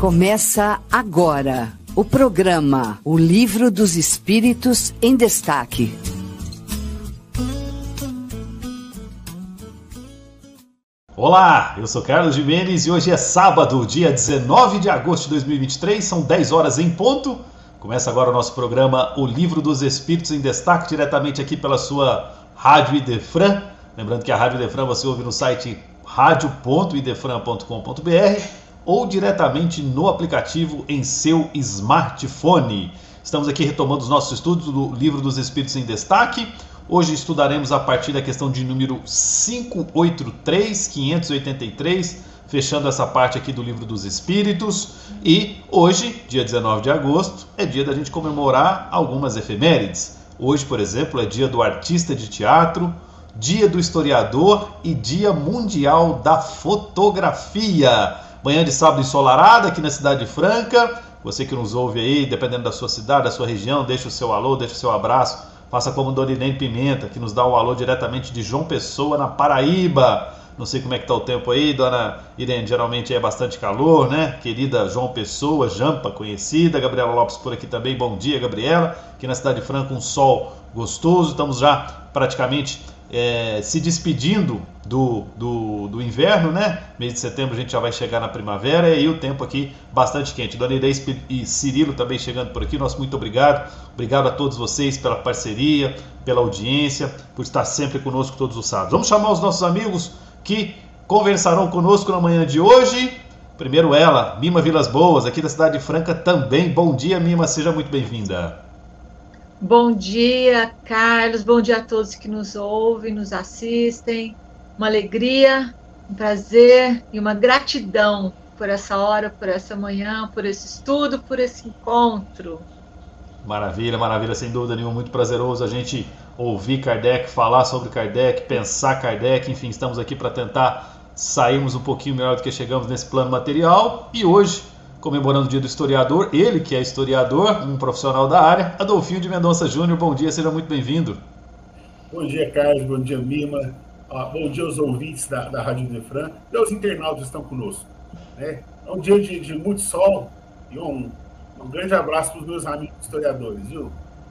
Começa agora o programa O Livro dos Espíritos em Destaque. Olá, eu sou Carlos Jimenez e hoje é sábado, dia 19 de agosto de 2023, são 10 horas em ponto. Começa agora o nosso programa O Livro dos Espíritos em Destaque, diretamente aqui pela sua Rádio Idefran. Lembrando que a Rádio Idefran você ouve no site radio.idefran.com.br ou diretamente no aplicativo em seu smartphone. Estamos aqui retomando os nossos estudos do Livro dos Espíritos em Destaque. Hoje estudaremos a partir da questão de número 583, 583, fechando essa parte aqui do Livro dos Espíritos. E hoje, dia 19 de agosto, é dia da gente comemorar algumas efemérides. Hoje, por exemplo, é dia do artista de teatro, dia do historiador e dia mundial da fotografia. Manhã de sábado ensolarada aqui na Cidade Franca. Você que nos ouve aí, dependendo da sua cidade, da sua região, deixa o seu alô, deixa o seu abraço. Faça como Irene Pimenta, que nos dá o alô diretamente de João Pessoa, na Paraíba. Não sei como é que tá o tempo aí, Dona Irene. Geralmente é bastante calor, né? Querida João Pessoa, Jampa conhecida. Gabriela Lopes por aqui também. Bom dia, Gabriela. Aqui na Cidade Franca, um sol gostoso. Estamos já praticamente é, se despedindo do, do, do, inverno, né? Mês de setembro a gente já vai chegar na primavera e o tempo aqui bastante quente. Dona Inês e Cirilo também chegando por aqui. Nosso muito obrigado. Obrigado a todos vocês pela parceria, pela audiência, por estar sempre conosco todos os sábados. Vamos chamar os nossos amigos que conversarão conosco na manhã de hoje. Primeiro ela, Mima Vilas Boas, aqui da cidade de Franca também. Bom dia, Mima, seja muito bem-vinda. Bom dia, Carlos. Bom dia a todos que nos ouvem, nos assistem. Uma alegria, um prazer e uma gratidão por essa hora, por essa manhã, por esse estudo, por esse encontro. Maravilha, maravilha, sem dúvida nenhuma. Muito prazeroso a gente ouvir Kardec, falar sobre Kardec, pensar Kardec. Enfim, estamos aqui para tentar sairmos um pouquinho melhor do que chegamos nesse plano material. E hoje comemorando o dia do historiador, ele que é historiador, um profissional da área, Adolfinho de Mendonça Júnior, bom dia, seja muito bem-vindo. Bom dia, Carlos, bom dia, Mima, ah, bom dia aos ouvintes da, da Rádio Defran e aos internautas que estão conosco. Né? É um dia de, de muito sol e um, um grande abraço para os meus amigos historiadores, viu?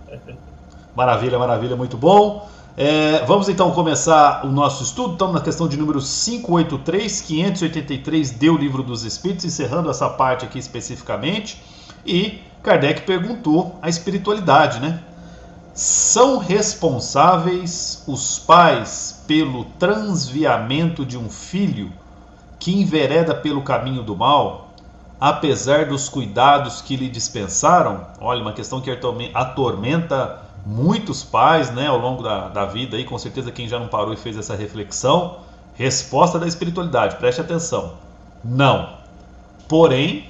Maravilha, maravilha, muito bom. É, vamos então começar o nosso estudo. Estamos na questão de número 583, 583 deu o livro dos Espíritos, encerrando essa parte aqui especificamente. E Kardec perguntou a espiritualidade, né? São responsáveis os pais pelo transviamento de um filho que envereda pelo caminho do mal, apesar dos cuidados que lhe dispensaram? Olha, uma questão que atormenta muitos pais né, ao longo da, da vida, aí, com certeza quem já não parou e fez essa reflexão, resposta da espiritualidade, preste atenção. Não. Porém,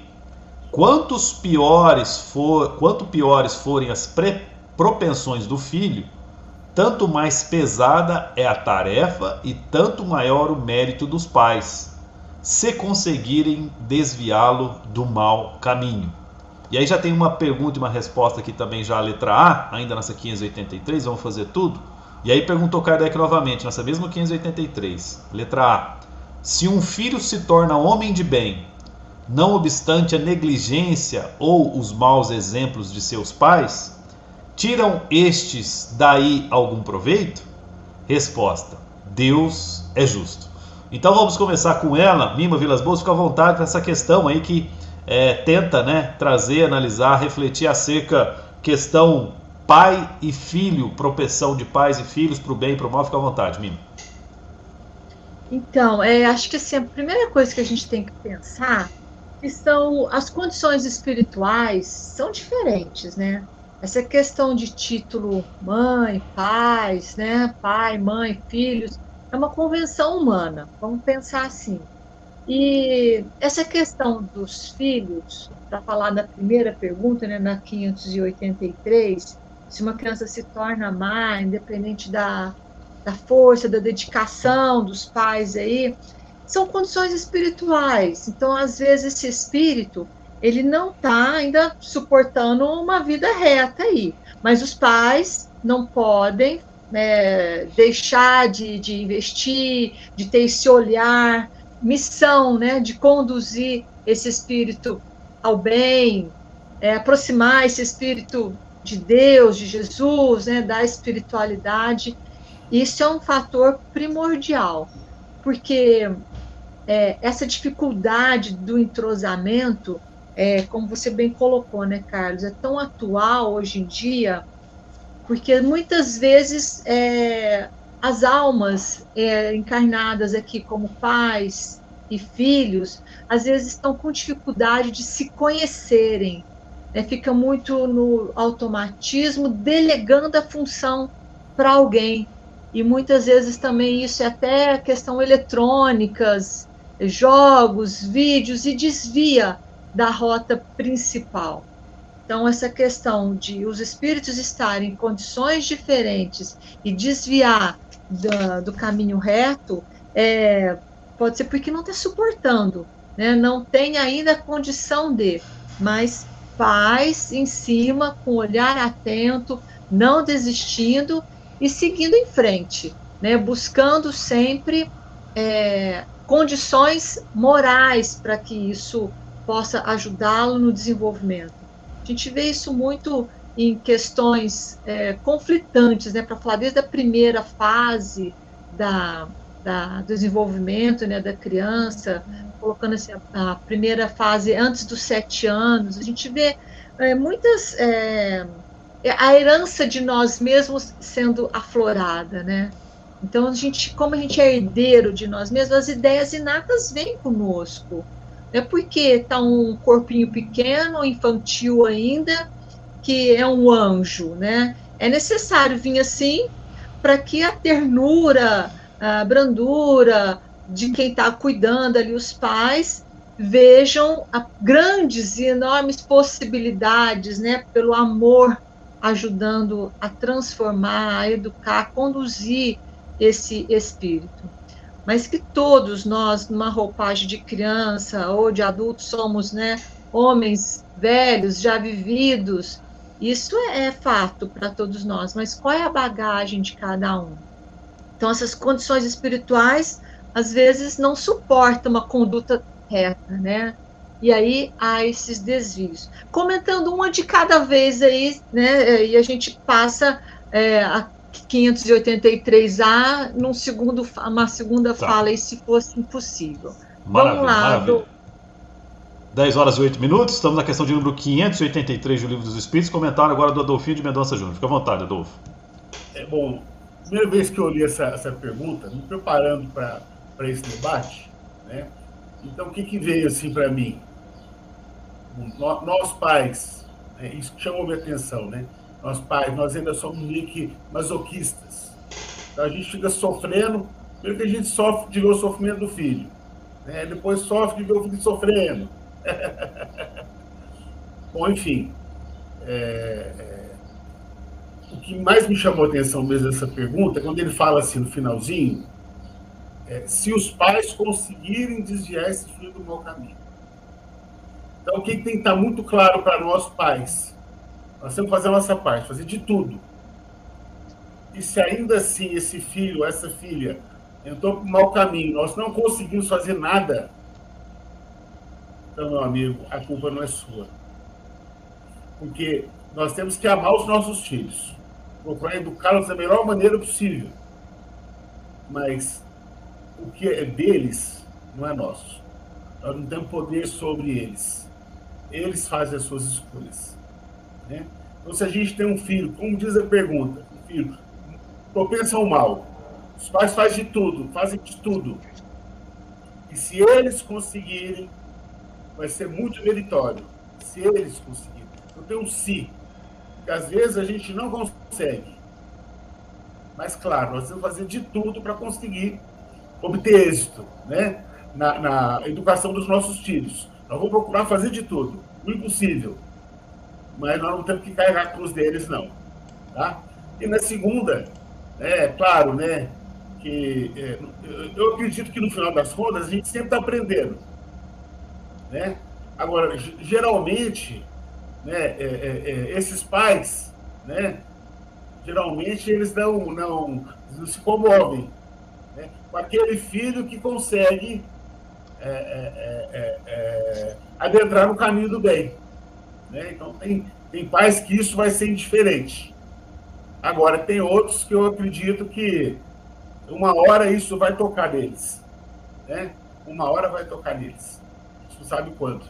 quantos piores for, quanto piores forem as pre, propensões do filho, tanto mais pesada é a tarefa e tanto maior o mérito dos pais, se conseguirem desviá-lo do mau caminho. E aí já tem uma pergunta e uma resposta aqui também já a letra A, ainda nessa 583, vamos fazer tudo. E aí perguntou Kardec novamente, nessa mesma 583, letra A. Se um filho se torna homem de bem, não obstante a negligência ou os maus exemplos de seus pais, tiram estes daí algum proveito? Resposta: Deus é justo. Então vamos começar com ela, Mima Vilas Boas, fica à vontade para essa questão aí que é, tenta né, trazer, analisar, refletir acerca questão pai e filho, propensão de pais e filhos para o bem e para o mal. Fica à vontade, Mima. Então, é, acho que assim, a primeira coisa que a gente tem que pensar que são as condições espirituais são diferentes, né? Essa questão de título mãe, pais, né? Pai, mãe, filhos, é uma convenção humana. Vamos pensar assim. E essa questão dos filhos, para falar da primeira pergunta, né, na 583, se uma criança se torna má, independente da, da força, da dedicação dos pais aí, são condições espirituais. Então, às vezes, esse espírito, ele não está ainda suportando uma vida reta aí. Mas os pais não podem né, deixar de, de investir, de ter esse olhar, missão, né, de conduzir esse espírito ao bem, é, aproximar esse espírito de Deus, de Jesus, né, da espiritualidade. Isso é um fator primordial, porque é, essa dificuldade do entrosamento, é, como você bem colocou, né, Carlos, é tão atual hoje em dia, porque muitas vezes é, as almas é, encarnadas aqui como pais e filhos, às vezes estão com dificuldade de se conhecerem, né? fica muito no automatismo, delegando a função para alguém. E muitas vezes também isso é até questão eletrônicas, jogos, vídeos, e desvia da rota principal. Então, essa questão de os espíritos estarem em condições diferentes e desviar do, do caminho reto, é, pode ser porque não está suportando, né? não tem ainda condição de, mas faz em cima, com olhar atento, não desistindo e seguindo em frente, né? buscando sempre é, condições morais para que isso possa ajudá-lo no desenvolvimento. A gente vê isso muito em questões é, conflitantes, né, para falar desde a primeira fase da, da desenvolvimento né, da criança, colocando assim, a, a, primeira fase antes dos sete anos, a gente vê é, muitas é, é, a herança de nós mesmos sendo aflorada, né? Então a gente, como a gente é herdeiro de nós mesmos, as ideias inatas vêm conosco. É porque está um corpinho pequeno, infantil ainda, que é um anjo, né? É necessário vir assim para que a ternura, a brandura de quem está cuidando ali, os pais, vejam grandes e enormes possibilidades, né? Pelo amor ajudando a transformar, a educar, a conduzir esse espírito. Mas que todos nós, numa roupagem de criança ou de adulto, somos, né? Homens velhos, já vividos, isso é fato para todos nós, mas qual é a bagagem de cada um? Então, essas condições espirituais, às vezes, não suportam uma conduta reta, né? E aí há esses desvios. Comentando uma de cada vez aí, né? E a gente passa é, a 583A num segundo, uma segunda tá. fala, e se fosse impossível. Maravilha, Vamos lá, maravilha. 10 horas e 8 minutos, estamos na questão de número 583 do Livro dos Espíritos. Comentário agora do Adolfinho de Mendonça Júnior. Fica à vontade, Adolfo. É bom. Primeira vez que eu li essa, essa pergunta, me preparando para esse debate, né? Então, o que, que veio assim para mim? Nós, nós pais, né? isso chamou minha atenção, né? Nós pais, nós ainda somos meio que masoquistas. Então, a gente fica sofrendo, primeiro que a gente sofre de ver o sofrimento do filho, né? depois sofre de ver o filho sofrendo Bom, enfim. É, é, o que mais me chamou a atenção mesmo nessa pergunta é quando ele fala assim no finalzinho: é, se os pais conseguirem desviar esse filho do mau caminho. Então, o que tem que estar muito claro para nós pais? Nós temos que fazer a nossa parte, fazer de tudo. E se ainda assim esse filho, essa filha, entrou para o mau caminho, nós não conseguimos fazer nada, então, meu amigo, a culpa não é sua. Porque nós temos que amar os nossos filhos, procurar educá-los da melhor maneira possível. Mas o que é deles não é nosso. Nós não temos poder sobre eles. Eles fazem as suas escolhas. Né? Então, se a gente tem um filho, como diz a pergunta, um filho propenso ao mal, os pais fazem de tudo, fazem de tudo. E se eles conseguirem vai ser muito meritório, se eles conseguirem. Eu tenho um se, que às vezes a gente não consegue. Mas, claro, nós temos que fazer de tudo para conseguir obter êxito né? Na, na, educação dos nossos filhos. Nós vamos procurar fazer de tudo, o impossível. Mas nós não temos que carregar a cruz deles, não. Tá? E na segunda, é claro, né, que é, eu acredito que no final das contas a gente sempre está aprendendo. Né? Agora, geralmente, né, é, é, é, esses pais, né, geralmente eles não, não, não se comovem né, com aquele filho que consegue é, é, é, adentrar no caminho do bem. Né? Então, tem, tem pais que isso vai ser indiferente. Agora, tem outros que eu acredito que uma hora isso vai tocar neles. Né? Uma hora vai tocar neles. Você sabe quanto.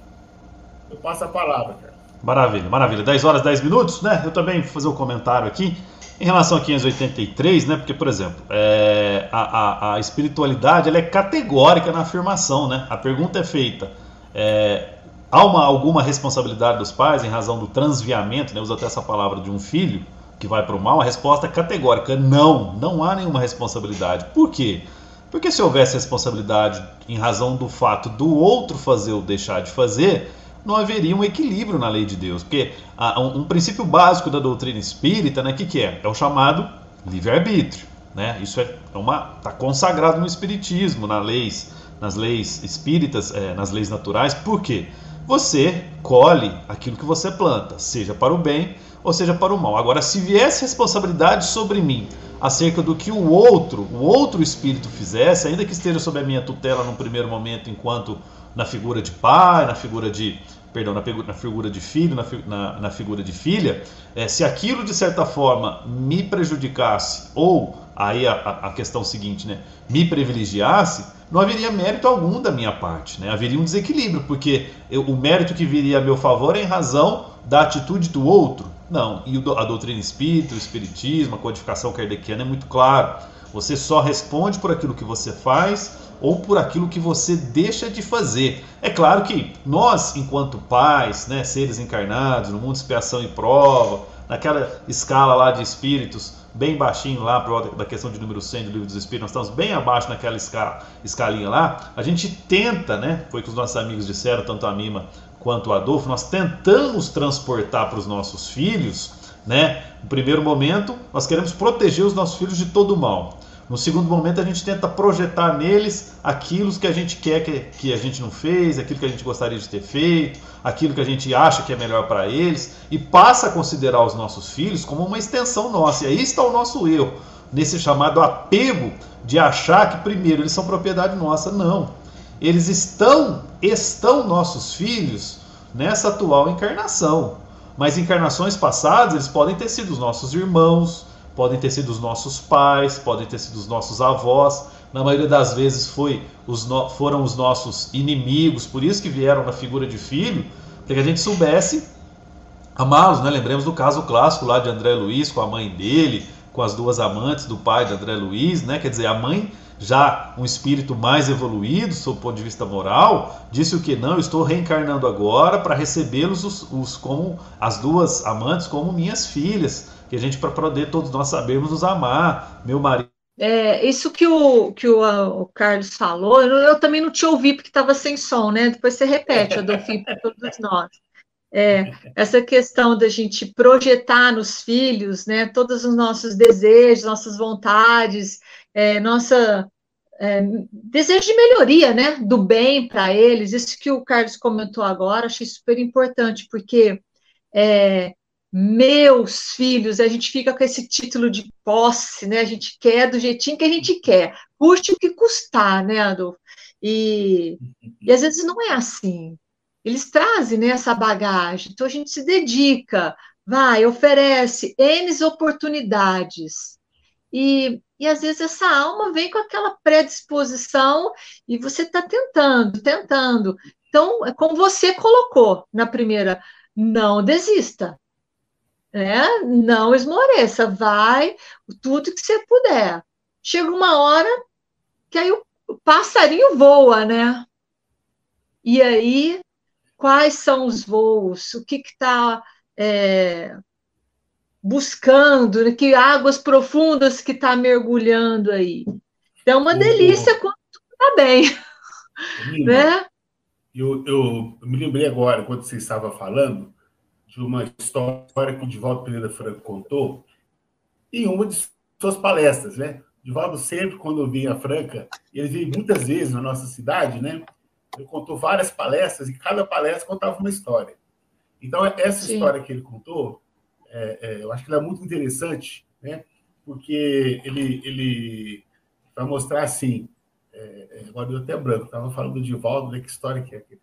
Eu passo a palavra, cara. Maravilha, maravilha. 10 horas, 10 minutos, né? Eu também vou fazer um comentário aqui em relação a 583, né? Porque, por exemplo, é, a, a, a, espiritualidade ela é categórica na afirmação, né? A pergunta é feita: é, há uma, alguma responsabilidade dos pais em razão do transviamento, né? Usa até essa palavra de um filho que vai para o mal? A resposta é categórica: não, não há nenhuma responsabilidade. Por quê? Porque se houvesse responsabilidade em razão do fato do outro fazer ou deixar de fazer, não haveria um equilíbrio na lei de Deus. Porque um, princípio básico da doutrina espírita, né, que, que é? É o chamado livre-arbítrio. Né? Isso é, é uma está consagrado no espiritismo, nas leis, nas leis espíritas, é, nas leis naturais. Por quê? Você colhe aquilo que você planta, seja para o bem ou seja para o mal. Agora, se viesse responsabilidade sobre mim acerca do que o outro, o outro espírito fizesse, ainda que esteja sob a minha tutela num primeiro momento, enquanto na figura de pai, na figura de perdão, na, na figura de filho, na, na, na figura de filha, é, se aquilo de certa forma me prejudicasse ou aí a, a, questão seguinte, né, me privilegiasse, não haveria mérito algum da minha parte, né? Haveria um desequilíbrio, porque eu, o mérito que viria a meu favor é em razão da atitude do outro. Não, e a doutrina espírita, o espiritismo, a codificação kardeciana é muito claro. Você só responde por aquilo que você faz ou por aquilo que você deixa de fazer. É claro que nós, enquanto pais, né, seres encarnados, no mundo de expiação e prova, naquela escala lá de espíritos, bem baixinho lá, da questão de número 100 do livro dos espíritos, nós estamos bem abaixo naquela escala, escalinha lá, a gente tenta, né, foi o que os nossos amigos disseram, tanto a Mima quanto o Adolfo, nós tentamos transportar para os nossos filhos, né, no primeiro momento, nós queremos proteger os nossos filhos de todo o mal. No segundo momento, a gente tenta projetar neles aquilo que a gente quer que, que a gente não fez, aquilo que a gente gostaria de ter feito, aquilo que a gente acha que é melhor para eles, e passa a considerar os nossos filhos como uma extensão nossa. E aí está o nosso erro, nesse chamado apego de achar que, primeiro, eles são propriedade nossa. Não. Eles estão, estão nossos filhos nessa atual encarnação. Mas encarnações passadas, eles podem ter sido os nossos irmãos, podem ter sido os nossos pais, podem ter sido os nossos avós. Na maioria das vezes foi os no... foram os nossos inimigos, por isso que vieram na figura de filho, para que a gente soubesse amá-los. Né? Lembremos do caso clássico lá de André Luiz com a mãe dele, com as duas amantes do pai de André Luiz, né? quer dizer, a mãe já um espírito mais evoluído, sob o ponto de vista moral, disse o que não, estou reencarnando agora para recebê-los os, os, como as duas amantes como minhas filhas que a gente para poder todos nós sabermos nos amar, meu marido. É, isso que o, que o, o Carlos falou, eu, eu, também não te ouvi porque estava sem som, né? Depois você repete, Adolfinho, para todos nós. É, essa questão da gente projetar nos filhos, né, todos os nossos desejos, nossas vontades, é, nossa é, desejo de melhoria, né, do bem para eles. Isso que o Carlos comentou agora, achei super importante, porque é, meus filhos, a gente fica com esse título de posse, né? A gente quer do jeitinho que a gente quer, custe o que custar, né, Adolfo? E, e às vezes não é assim. Eles trazem né, essa bagagem, então a gente se dedica, vai, oferece N oportunidades. E, e às vezes essa alma vem com aquela predisposição e você está tentando, tentando. Então, é como você colocou na primeira, não desista né? Não esmoreça, vai tudo que você puder. Chega uma hora que aí o, passarinho voa, né? E aí, quais são os voos? O que está é, buscando? Né? Que águas profundas que está mergulhando aí? É uma delícia quando tudo está bem. né? Eu, eu, eu me lembrei agora, quando você estava falando, de uma história que o Divaldo Pereira Franco contou em uma de suas palestras, né? Divaldo sempre, quando vinha a Franca, ele veio muitas vezes na nossa cidade, né? Ele contou várias palestras e cada palestra contava uma história. Então, essa Sim. história que ele contou, é, é, eu acho que ela é muito interessante, né? Porque ele, ele vai mostrar, assim, é, é, agora deu até branco, estava falando do Divaldo, né? Que história que é que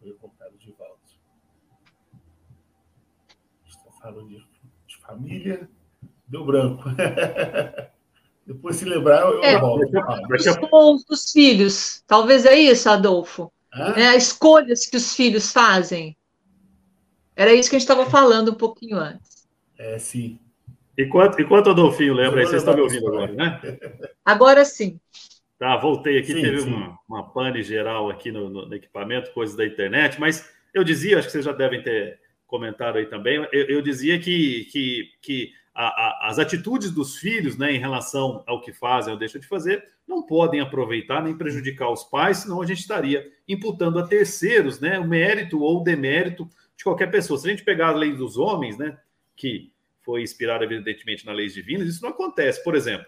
foi contado o Divaldo. Estou falando de, de família, deu branco. Depois, se lembrar, eu, é, volto. Os dos filhos. Talvez é isso, Adolfo. É, as escolhas que os filhos fazem. Era isso que a gente estava falando um pouquinho antes. É, sim. Enquanto, enquanto Adolfinho lembra aí, vocês estão me ouvindo agora, né? Agora sim. Tá, voltei aqui, sim, teve sim. Uma, uma pane geral aqui no, no, equipamento, coisas da internet, mas eu dizia, acho que vocês já devem ter comentado aí também, eu, eu dizia que, que, que a, a, as atitudes dos filhos né, em relação ao que fazem ou deixam de fazer não podem aproveitar nem prejudicar os pais, senão a gente estaria imputando a terceiros né, o mérito ou o demérito de qualquer pessoa. Se a gente pegar a lei dos homens, né, que foi inspirada evidentemente na lei divina, isso não acontece. Por exemplo,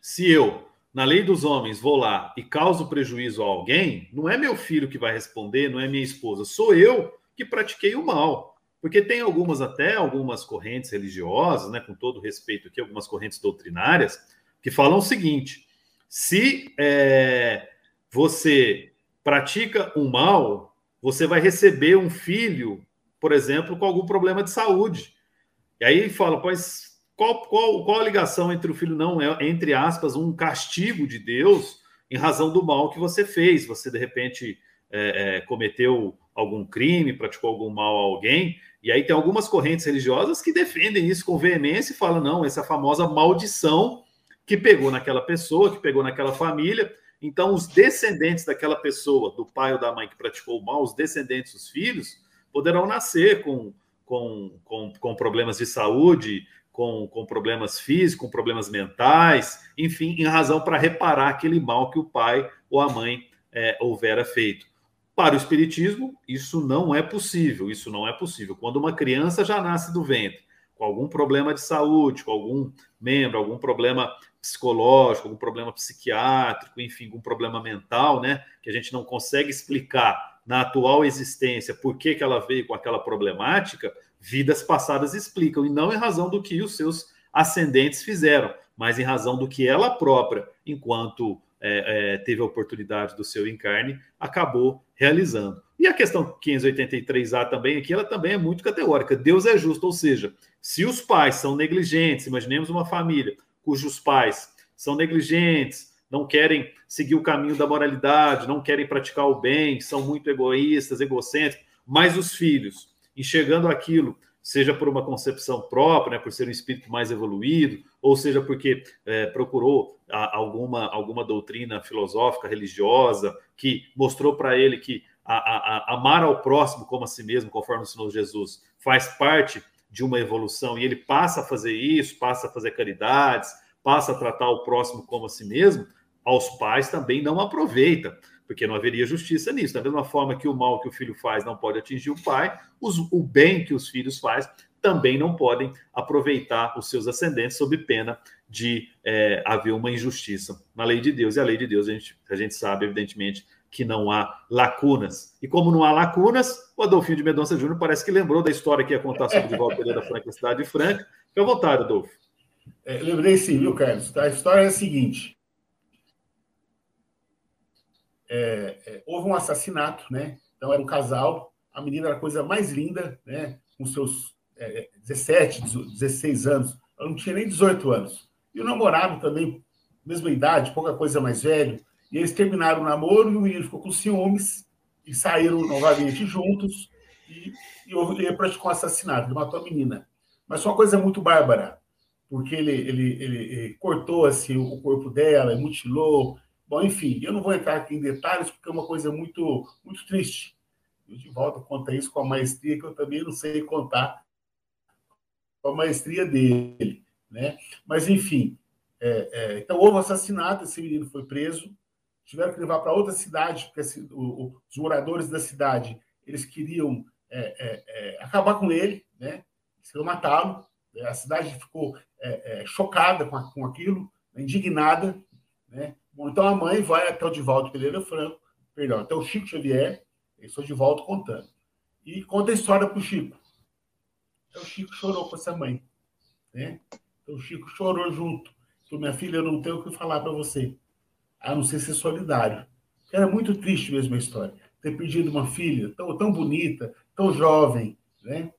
se eu, na lei dos homens, vou lá e causo prejuízo a alguém, não é meu filho que vai responder, não é minha esposa, sou eu que pratiquei o mal. Porque tem algumas até, algumas correntes religiosas, né, com todo respeito aqui, algumas correntes doutrinárias, que falam o seguinte: se é, você pratica um mal, você vai receber um filho, por exemplo, com algum problema de saúde. E aí fala, pois qual, qual, qual a ligação entre o filho não é, entre aspas, um castigo de Deus em razão do mal que você fez? Você de repente é, é, cometeu algum crime, praticou algum mal a alguém, e aí tem algumas correntes religiosas que defendem isso com veemência e falam: não, essa famosa maldição que pegou naquela pessoa, que pegou naquela família. Então, os descendentes daquela pessoa, do pai ou da mãe que praticou o mal, os descendentes, os filhos, poderão nascer com, com, com, com problemas de saúde, com, com problemas físicos, com problemas mentais, enfim, em razão para reparar aquele mal que o pai ou a mãe é, houvera feito. Para o Espiritismo, isso não é possível. Isso não é possível. Quando uma criança já nasce do ventre, com algum problema de saúde, com algum membro, algum problema psicológico, algum problema psiquiátrico, enfim, algum problema mental, né, que a gente não consegue explicar na atual existência por que, que ela veio com aquela problemática, vidas passadas explicam, e não em razão do que os seus ascendentes fizeram, mas em razão do que ela própria, enquanto é, é, teve a oportunidade do seu encarne, acabou realizando. E a questão 583A também aqui, ela também é muito categórica. Deus é justo, ou seja, se os pais são negligentes, imaginemos uma família cujos pais são negligentes, não querem seguir o caminho da moralidade, não querem praticar o bem, são muito egoístas, egocêntricos, mas os filhos, enxergando aquilo seja por uma concepção própria, né, por ser um espírito mais evoluído, ou seja porque é, procurou a, alguma, alguma doutrina filosófica, religiosa, que mostrou para ele que a, a, amar ao próximo como a si mesmo, conforme ensinou Jesus, faz parte de uma evolução e ele passa a fazer isso, passa a fazer caridades, passa a tratar o próximo como a si mesmo, aos pais também não aproveita porque não haveria justiça nisso. Da mesma forma que o mal que o filho faz não pode atingir o pai, os, o bem que os filhos faz também não podem aproveitar os seus ascendentes sob pena de é, haver uma injustiça na lei de Deus. E a lei de Deus, a gente, a gente sabe, evidentemente, que não há lacunas. E como não há lacunas, o Adolfinho de Mendonça Júnior parece que lembrou da história que ia contar sobre de volta da Franca, cidade de Franca. Fique à vontade, Adolfo. É, lembrei sim, viu, Carlos? A história é a seguinte é, é, houve um assassinato, né? Então era um casal, a menina era a coisa mais linda, né? Com seus é, 17, 16 anos, ela não tinha nem 18 anos. E o namorado também, mesma idade, pouca coisa mais velho. E eles terminaram o namoro e o menino ficou com ciúmes e saíram novamente juntos e, e, ele praticou um assassinato, ele matou a menina. Mas foi uma coisa muito bárbara, porque ele, ele, ele, ele cortou assim, o corpo dela, mutilou, Bom, enfim, eu não vou entrar aqui em detalhes, porque é uma coisa muito, muito triste. Eu de volta conta isso com a maestria que eu também não sei contar a maestria dele. Né? Mas, enfim, é, é, então houve assassinato, esse menino foi preso, tiveram que levar para outra cidade, porque o, os moradores da cidade eles queriam é, é, é acabar com ele, né? queriam matá-lo. A cidade ficou é, chocada com, com aquilo, indignada, né? Bom, então a mãe vai até o Divaldo Pereira Franco, perdão, até o Chico Xavier, eu sou Divaldo contando, e conta a história para o Chico. Então o Chico chorou com essa mãe. Né? Então o Chico chorou junto. Então, minha filha, eu não tenho o que falar para você. a não ser ser solidário. Era muito triste mesmo a história. Ter perdido uma filha tão, tão bonita, tão jovem, né?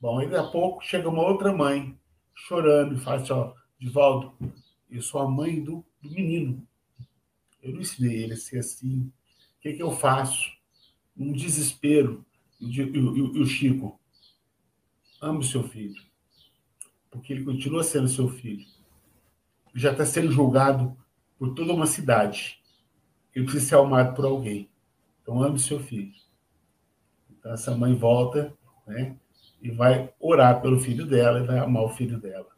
Bom, aí a pouco chega uma outra mãe chorando e fala assim, ó, Divaldo, eu sou a mãe do, do menino. Eu não ensinei ele a ser assim. O que, que eu faço? Um desespero. E o Chico, ame o seu filho. Porque ele continua sendo seu filho. Já está sendo julgado por toda uma cidade. Ele precisa ser amado por alguém. Então, ame o seu filho. Então, essa mãe volta, né? E vai orar pelo filho dela e vai amar o filho dela.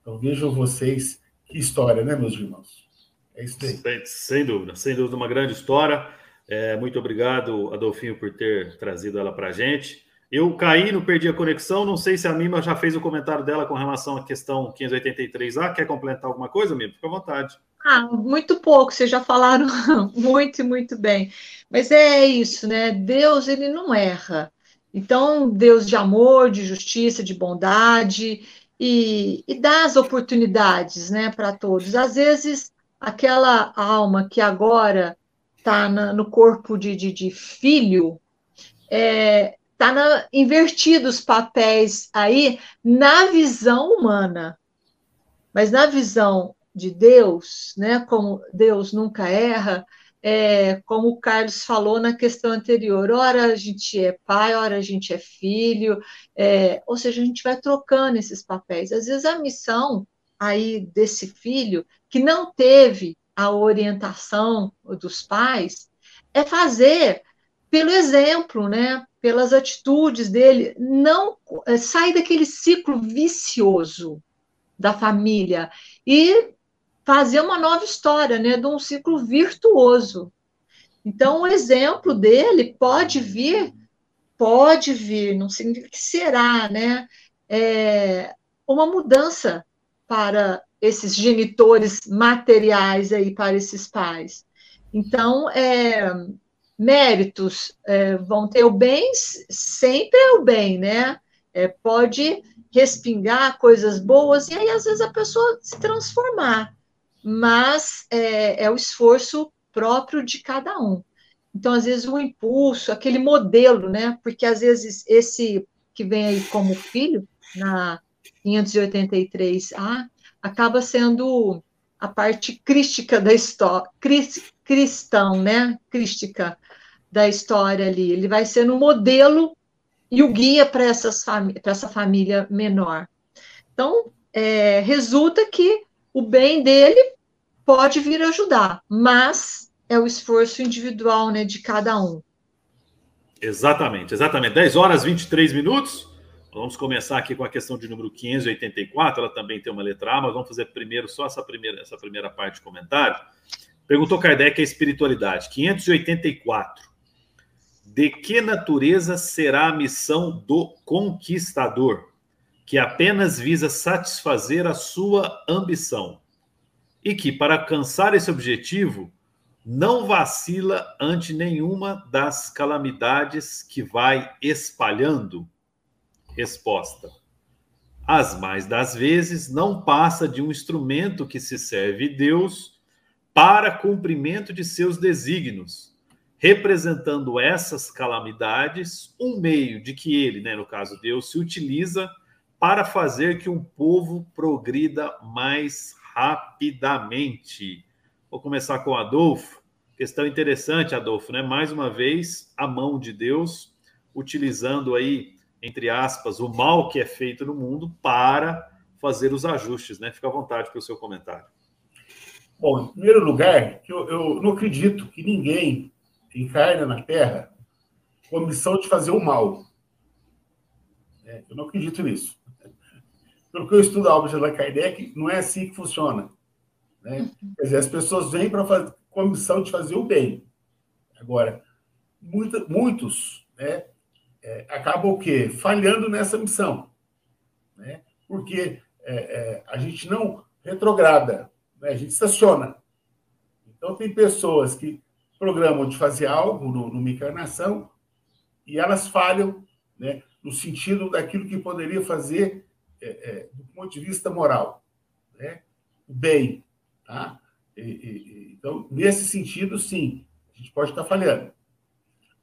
Então, vejam vocês que história, né, meus irmãos? É isso aí. Sem, sem dúvida, sem dúvida, uma grande história. É, muito obrigado, Adolfinho, por ter trazido ela para a gente. Eu caí, não perdi a conexão. Não sei se a Mima já fez o comentário dela com relação à questão 583A. Quer completar alguma coisa, Mima? Fica à vontade. Ah, muito pouco, vocês já falaram muito, muito bem. Mas é isso, né? Deus, ele não erra. Então, Deus de amor, de justiça, de bondade, e, e dá as oportunidades né, para todos. Às vezes, aquela alma que agora está no corpo de, de, de filho, é, está invertido os papéis aí na visão humana. Mas na visão de Deus, né, como Deus nunca erra, é, como o Carlos falou na questão anterior, ora a gente é pai, ora a gente é filho, é, ou seja, a gente vai trocando esses papéis. Às vezes a missão aí desse filho, que não teve a orientação dos pais, é fazer pelo exemplo, né? pelas atitudes dele, não é, sair daquele ciclo vicioso da família e fazer uma nova história, né, de um ciclo virtuoso. Então, o exemplo dele pode vir, pode vir, não significa que será, né, é, uma mudança para esses genitores materiais aí, para esses pais. Então, é, méritos é, vão ter o bem, sempre é o bem, né? É, pode respingar coisas boas, e aí às vezes a pessoa se transformar mas é, é o esforço próprio de cada um. Então, às vezes, o impulso, aquele modelo, né? Porque às vezes esse que vem aí como filho, na 583A, acaba sendo a parte crística da história, cristão, né? Crística da história ali. Ele vai sendo o modelo e o guia para essa família menor. Então, é, resulta que o bem dele pode vir ajudar, mas é o esforço individual né, de cada um. Exatamente, exatamente. 10 horas 23 minutos. Vamos começar aqui com a questão de número 584. Ela também tem uma letra A, mas vamos fazer primeiro só essa primeira, essa primeira parte de comentário. Perguntou Kardec a espiritualidade. 584. De que natureza será a missão do conquistador, que apenas visa satisfazer a sua ambição? e que, para alcançar esse objetivo, não vacila ante nenhuma das calamidades que vai espalhando? Resposta: As mais das vezes não passa de um instrumento que se serve Deus para cumprimento de seus desígnios, representando essas calamidades um meio de que ele, né, no caso Deus, se utiliza para fazer que um povo progrida mais rapidamente. Vou começar com Adolfo. Questão interessante, Adolfo, né? Mais uma vez, a mão de Deus utilizando aí, entre aspas, o mal que é feito no mundo para fazer os ajustes, né? Fica à vontade para o seu comentário. Bom, em primeiro lugar, eu, eu não acredito que ninguém encarna na Terra com a missão de fazer o mal. É, eu não acredito nisso pelo que eu estudo a obra de Allan Kardec, não é assim que funciona. Né? Uhum. Quer dizer, as pessoas vêm para fazer, com a missão de fazer o bem. Agora, muita, muitos né, é, acabam o quê? Falhando nessa missão. Né? Porque é, é, a gente não retrograda, né? a gente estaciona. Então, tem pessoas que programam de fazer algo no, numa encarnação e elas falham né, no sentido daquilo que poderia fazer é, é, do ponto de vista moral, né? o bem. Tá? E, e, então, nesse sentido, sim, a gente pode estar falhando.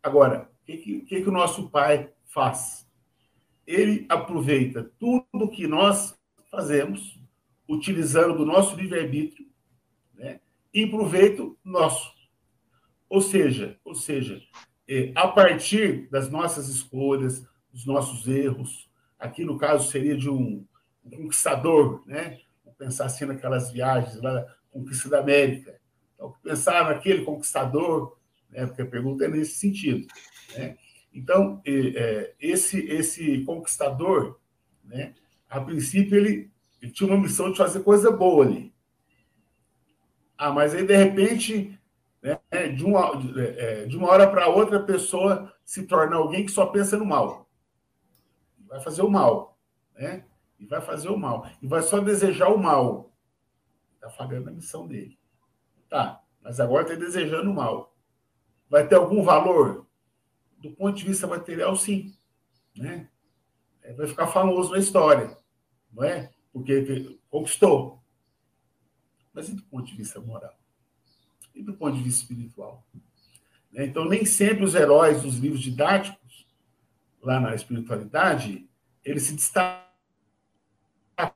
Agora, o que, que, que o nosso pai faz? Ele aproveita tudo que nós fazemos, utilizando do nosso livre-arbítrio, né, em proveito nosso. Ou seja, ou seja, é, a partir das nossas escolhas, dos nossos erros, aqui no caso seria de um, um conquistador, né? Vou pensar assim naquelas viagens lá conquista da América. Então, pensar naquele conquistador, né? Porque a pergunta é nesse sentido, né? Então, é, esse esse conquistador, né? A princípio ele, ele tinha uma missão de fazer coisa boa ali. Ah, mas aí de repente né, de, uma, é, de uma hora para outra, a pessoa se torna alguém que só pensa no mal. Vai fazer o mal. Né? E vai fazer o mal. E vai só desejar o mal. Está falhando a missão dele. Tá, mas agora está desejando o mal. Vai ter algum valor? Do ponto de vista material, sim. Né? É, vai ficar famoso na história. Não é? Porque conquistou. Mas e do ponto de vista moral? E do ponto de vista espiritual. Né? Então, nem sempre os heróis dos livros didáticos, lá na espiritualidade, eles se destacam. A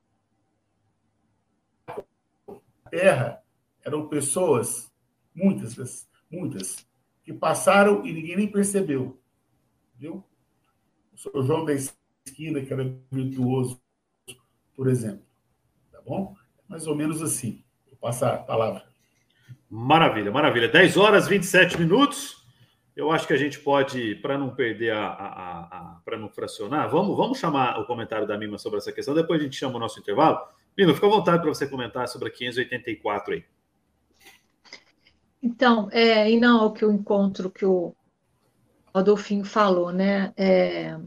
Terra eram pessoas, muitas, muitas, que passaram e ninguém nem percebeu. Viu? O senhor João da Esquina, que era virtuoso, por exemplo. Tá bom? Mais ou menos assim. Vou passar a palavra. Maravilha, maravilha. 10 horas 27 minutos. Eu acho que a gente pode, para não perder a, a, a para não fracionar, vamos, vamos chamar o comentário da Mima sobre essa questão. Depois a gente chama o nosso intervalo. Mima, fica à vontade para você comentar sobre a 584 aí. Então, é, e não é o que eu encontro que o Adolfinho falou, né? É,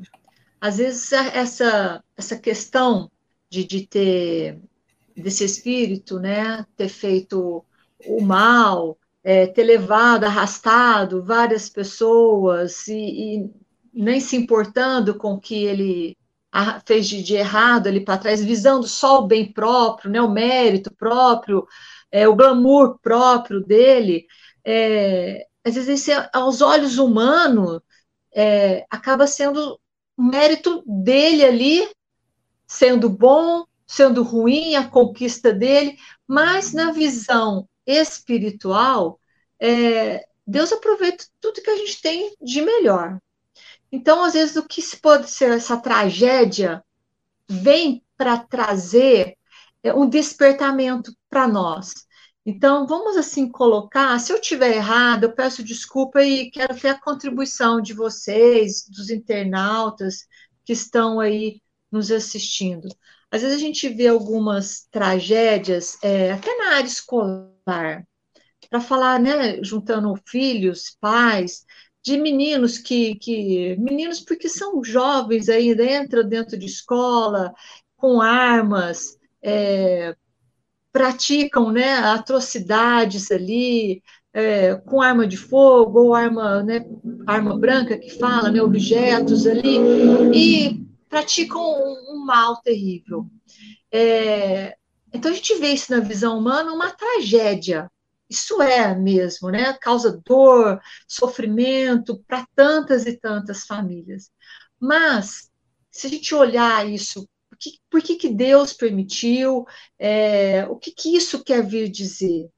às vezes essa, essa questão de, de ter desse espírito, né, ter feito o mal, é, ter levado, arrastado várias pessoas e, e, nem se importando com o que ele fez de, de errado ali para trás, visando só o bem próprio, né, o mérito próprio, é, o glamour próprio dele, é, às vezes esse, aos olhos humanos é, acaba sendo o mérito dele ali, sendo bom, sendo ruim, a conquista dele, mas na visão espiritual, é, Deus aproveita tudo que a gente tem de melhor. Então, às vezes, o que pode ser essa tragédia vem para trazer é, um despertamento para nós. Então, vamos assim colocar, se eu tiver errado, eu peço desculpa e quero ter a contribuição de vocês, dos internautas que estão aí nos assistindo. Às vezes a gente vê algumas tragédias, é, até na área escolar, para falar, né, juntando filhos, pais, de meninos que, que meninos porque são jovens ainda entram dentro de escola com armas, é, praticam, né, atrocidades ali é, com arma de fogo ou arma, né, arma branca que fala, né, objetos ali e praticam um, um mal terrível. É, então a gente vê isso na visão humana uma tragédia. Isso é mesmo, né? Causa dor, sofrimento para tantas e tantas famílias. Mas se a gente olhar isso, por que, por que, que Deus permitiu? É, o que, que isso quer vir dizer?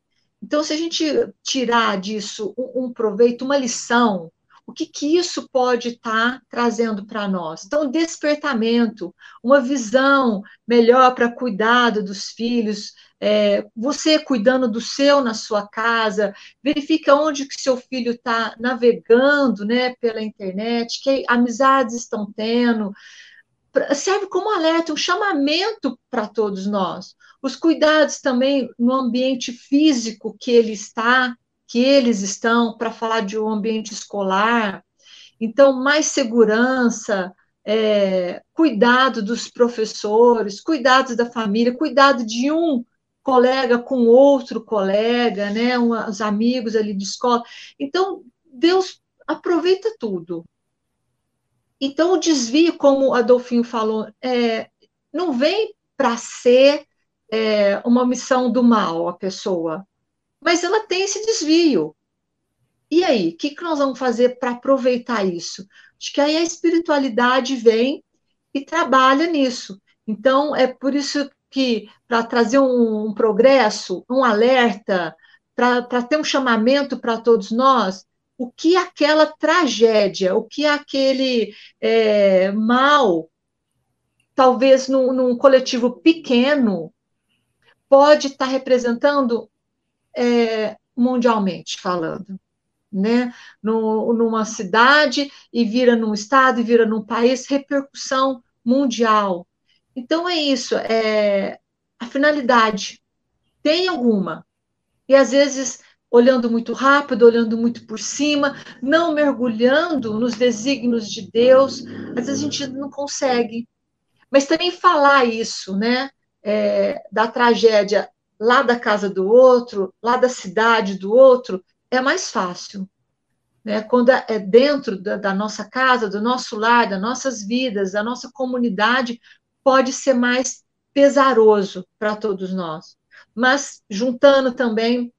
Então, se a gente tirar disso um, um proveito, uma lição, o que, que isso pode estar tá trazendo para nós? Então, despertamento, uma visão melhor para cuidado dos filhos, é, você cuidando do seu na sua casa, verifica onde que seu filho está navegando né, pela internet, que amizades estão tendo, serve como alerta, um chamamento para todos nós. Os cuidados também no ambiente físico que ele está, que eles estão para falar de um ambiente escolar. Então, mais segurança, é, cuidado dos professores, cuidado da família, cuidado de um colega com outro colega, né, um, os amigos ali de escola. Então, Deus aproveita tudo. Então, o desvio, como Adolfinho falou, é, não vem para ser é, uma missão do mal, a pessoa mas ela tem esse desvio. E aí, o que, que nós vamos fazer para aproveitar isso? Acho que aí a espiritualidade vem e trabalha nisso. Então, é por isso que, para trazer um, um, progresso, um alerta, para ter um chamamento para todos nós, o que aquela tragédia, o que aquele é, mal, talvez num, num, coletivo pequeno, pode estar tá representando é, mundialmente falando né, no, numa cidade e vira num estado e vira num país, repercussão mundial. Então é isso, é a finalidade. Tem alguma. E às vezes olhando muito rápido, olhando muito por cima, não mergulhando nos desígnios de Deus, às vezes a gente não consegue. Mas também falar isso, né, é, da tragédia lá da casa do outro, lá da cidade do outro, é mais fácil. Né? Quando é dentro da, da nossa casa, do nosso lar, das nossas vidas, da nossa comunidade, pode ser mais pesaroso para todos nós. Mas, juntando também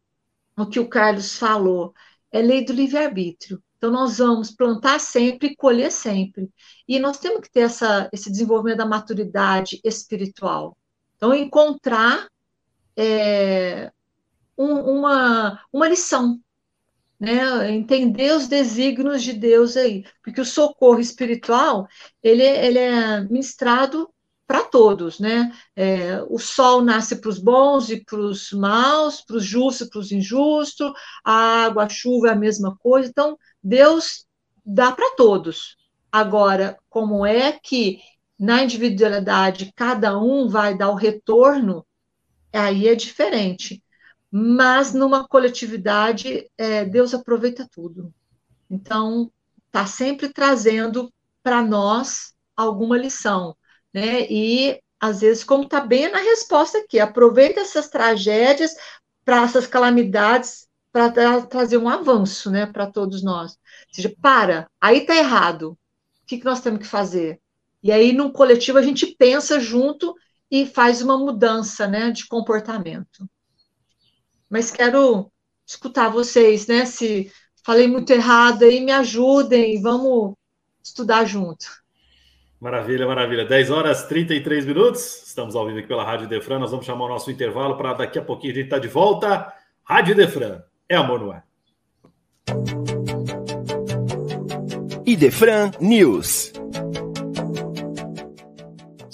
o que o Carlos falou, é lei do livre-arbítrio. Então, nós vamos plantar sempre e colher sempre. E nós temos que ter essa, esse desenvolvimento da maturidade espiritual. Então, encontrar é, um, uma, uma lição né, entender os desígnios de Deus aí, porque o socorro espiritual ele, ele é ministrado para todos, né? É, o sol nasce para os bons e para os maus, para os justos e para os injustos, a água, a chuva é a mesma coisa, então Deus dá para todos. Agora, como é que na individualidade cada um vai dar o retorno, aí é diferente mas numa coletividade, é, Deus aproveita tudo. Então, está sempre trazendo para nós alguma lição, né? E às vezes, como está bem na resposta aqui, aproveita essas tragédias para essas calamidades para tra trazer um avanço, né, para todos nós. Ou seja, para, aí está errado. O que, que nós temos que fazer? E aí, num coletivo, a gente pensa junto e faz uma mudança, né, de comportamento mas quero escutar vocês, né? Se falei muito errado aí, me ajudem, vamos estudar junto. Maravilha, maravilha. 10 horas 33 minutos. Estamos ao vivo aqui pela Rádio Defran. Nós vamos chamar o nosso intervalo para daqui a pouquinho a gente estar tá de volta. Rádio Defran. É amor no ar. Idefran News.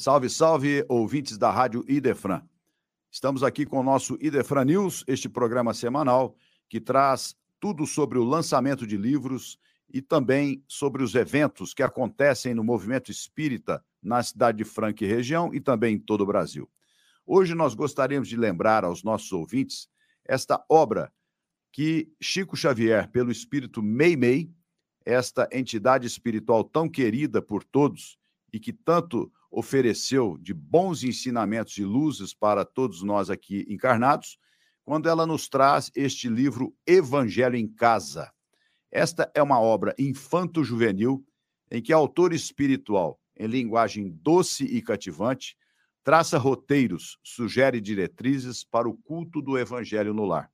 Salve, salve, ouvintes da Rádio Idefran. Estamos aqui com o nosso Idefran News, este programa semanal que traz tudo sobre o lançamento de livros e também sobre os eventos que acontecem no movimento espírita na cidade de Franca e região e também em todo o Brasil. Hoje nós gostaríamos de lembrar aos nossos ouvintes esta obra que Chico Xavier, pelo espírito Meimei, esta entidade espiritual tão querida por todos e que tanto ofereceu de bons ensinamentos e luzes para todos nós aqui encarnados, quando ela nos traz este livro Evangelho em Casa. Esta é uma obra infanto-juvenil em que a autor espiritual, em linguagem doce e cativante, traça roteiros, sugere diretrizes para o culto do Evangelho no lar.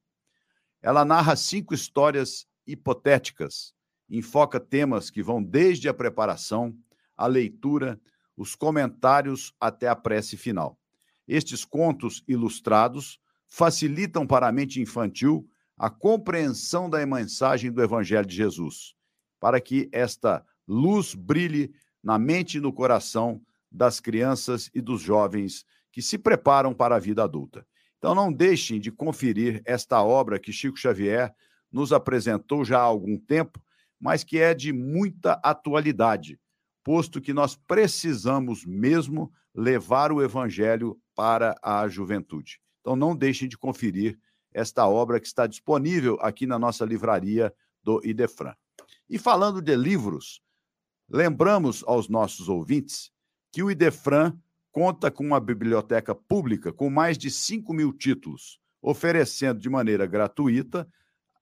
Ela narra cinco histórias hipotéticas, enfoca temas que vão desde a preparação, a leitura, os comentários até a prece final. Estes contos ilustrados facilitam para a mente infantil a compreensão da mensagem do Evangelho de Jesus, para que esta luz brilhe na mente e no coração das crianças e dos jovens que se preparam para a vida adulta. Então, não deixem de conferir esta obra que Chico Xavier nos apresentou já há algum tempo, mas que é de muita atualidade posto que nós precisamos mesmo levar o evangelho para a juventude. Então não deixem de conferir esta obra que está disponível aqui na nossa livraria do Idefran. E falando de livros, lembramos aos nossos ouvintes que o Idefran conta com uma biblioteca pública com mais de 5 mil títulos, oferecendo de maneira gratuita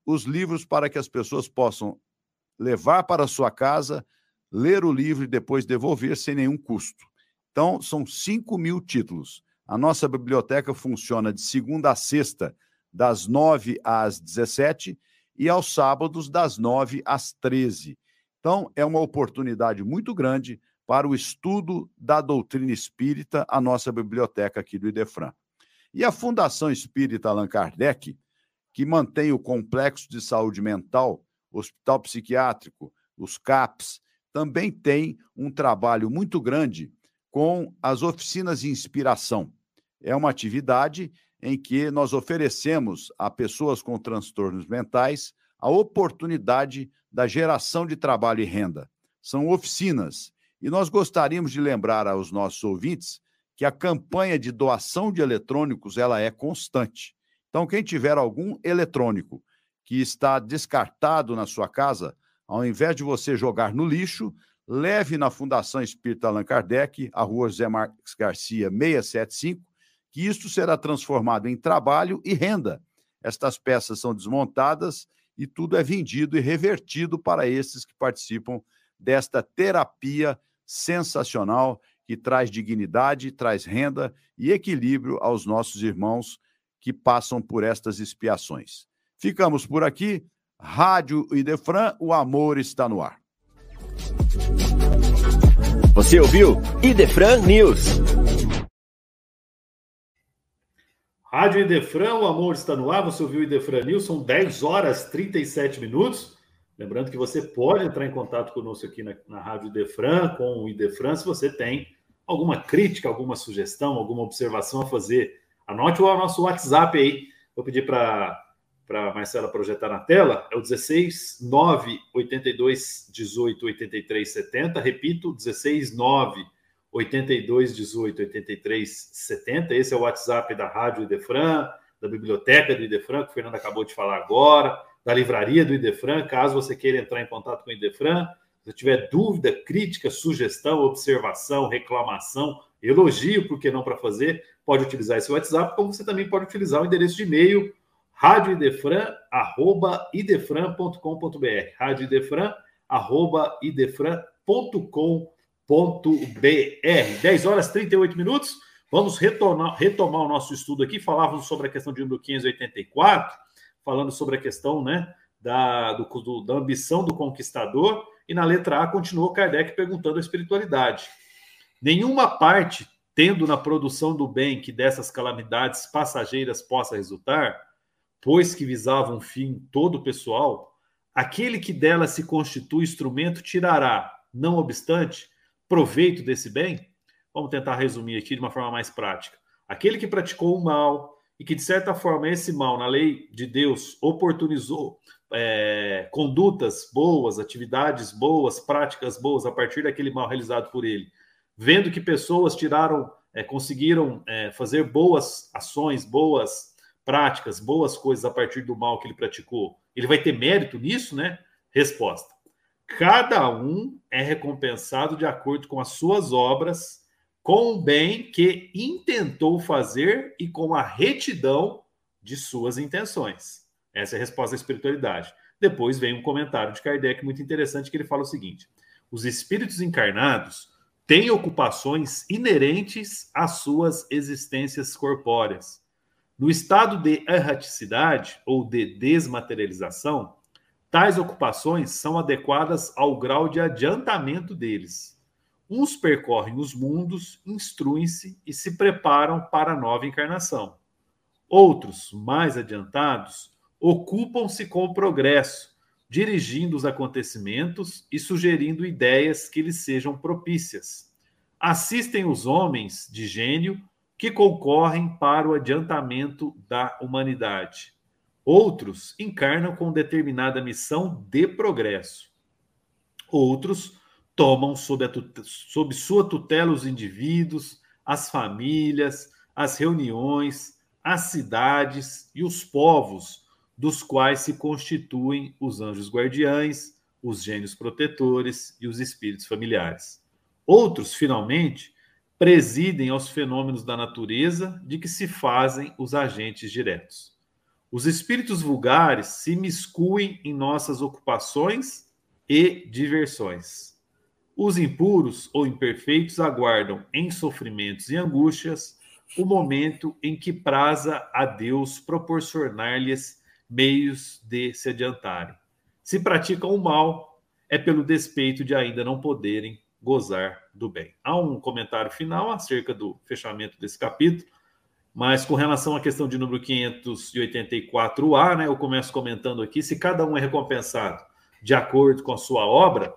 os livros para que as pessoas possam levar para sua casa ler o livro e depois devolver sem nenhum custo. Então, são 5 mil títulos. A nossa biblioteca funciona de segunda a sexta, das 9 às 17 e aos sábados, das 9 às 13. Então, é uma oportunidade muito grande para o estudo da doutrina espírita, a nossa biblioteca aqui do Idefran. E a Fundação Espírita Allan Kardec, que mantém o Complexo de Saúde Mental, Hospital Psiquiátrico, os CAPs, também tem um trabalho muito grande com as oficinas de inspiração. É uma atividade em que nós oferecemos a pessoas com transtornos mentais a oportunidade da geração de trabalho e renda. São oficinas. E nós gostaríamos de lembrar aos nossos ouvintes que a campanha de doação de eletrônicos ela é constante. Então, quem tiver algum eletrônico que está descartado na sua casa, ao invés de você jogar no lixo, leve na Fundação Espírita Allan Kardec, a rua José Marques Garcia, 675, que isto será transformado em trabalho e renda. Estas peças são desmontadas e tudo é vendido e revertido para esses que participam desta terapia sensacional que traz dignidade, traz renda e equilíbrio aos nossos irmãos que passam por estas expiações. Ficamos por aqui. Rádio Idefran, o amor está no ar. Você ouviu Idefran News. Rádio Idefran, o amor está no ar. Você ouviu Idefran News, são 10 horas 37 minutos. Lembrando que você pode entrar em contato conosco aqui na, na Rádio Idefran, com o Idefran, se você tem alguma crítica, alguma sugestão, alguma observação a fazer. Anote o nosso WhatsApp aí. Vou pedir para para Marcela projetar na tela, é o 16 9 82 18 83 70. Repito, 16 9 82 18 83 70. Esse é o WhatsApp da Rádio Idefran, da biblioteca do Idefran, que o Fernando acabou de falar agora, da livraria do Idefran. Caso você queira entrar em contato com o Idefran, se tiver dúvida, crítica, sugestão, observação, reclamação, elogio, por que não para fazer, pode utilizar esse WhatsApp, como você também pode utilizar o endereço de e-mail radioidefran@idefran.com.br, radioidefran@idefran.com.br. 10 horas 38 minutos. Vamos retornar, retomar o nosso estudo aqui. Falávamos sobre a questão de número 584, falando sobre a questão, né, da, do, do, da ambição do conquistador. E na letra A continuou Kardec perguntando a espiritualidade. Nenhuma parte, tendo na produção do bem que dessas calamidades passageiras possa resultar, pois que visava um fim todo pessoal, aquele que dela se constitui instrumento tirará, não obstante, proveito desse bem? Vamos tentar resumir aqui de uma forma mais prática. Aquele que praticou o mal e que, de certa forma, esse mal, na lei de Deus, oportunizou é, condutas boas, atividades boas, práticas boas a partir daquele mal realizado por ele, vendo que pessoas tiraram, é, conseguiram é, fazer boas ações, boas práticas, boas coisas a partir do mal que ele praticou, ele vai ter mérito nisso, né? Resposta: cada um é recompensado de acordo com as suas obras, com o bem que intentou fazer e com a retidão de suas intenções. Essa é a resposta da espiritualidade. Depois vem um comentário de Kardec muito interessante que ele fala o seguinte: os espíritos encarnados têm ocupações inerentes às suas existências corpóreas no estado de erraticidade ou de desmaterialização, tais ocupações são adequadas ao grau de adiantamento deles. Uns percorrem os mundos, instruem-se e se preparam para a nova encarnação. Outros, mais adiantados, ocupam-se com o progresso, dirigindo os acontecimentos e sugerindo ideias que lhes sejam propícias. Assistem os homens de gênio que concorrem para o adiantamento da humanidade. Outros encarnam com determinada missão de progresso. Outros tomam sob, sob sua tutela os indivíduos, as famílias, as reuniões, as cidades e os povos, dos quais se constituem os anjos guardiães, os gênios protetores e os espíritos familiares. Outros, finalmente, presidem aos fenômenos da natureza de que se fazem os agentes diretos. Os espíritos vulgares se miscuem em nossas ocupações e diversões. Os impuros ou imperfeitos aguardam em sofrimentos e angústias o momento em que praza a Deus proporcionar-lhes meios de se adiantarem. Se praticam o mal, é pelo despeito de ainda não poderem gozar do bem. Há um comentário final acerca do fechamento desse capítulo, mas com relação à questão de número 584A, né, eu começo comentando aqui: se cada um é recompensado de acordo com a sua obra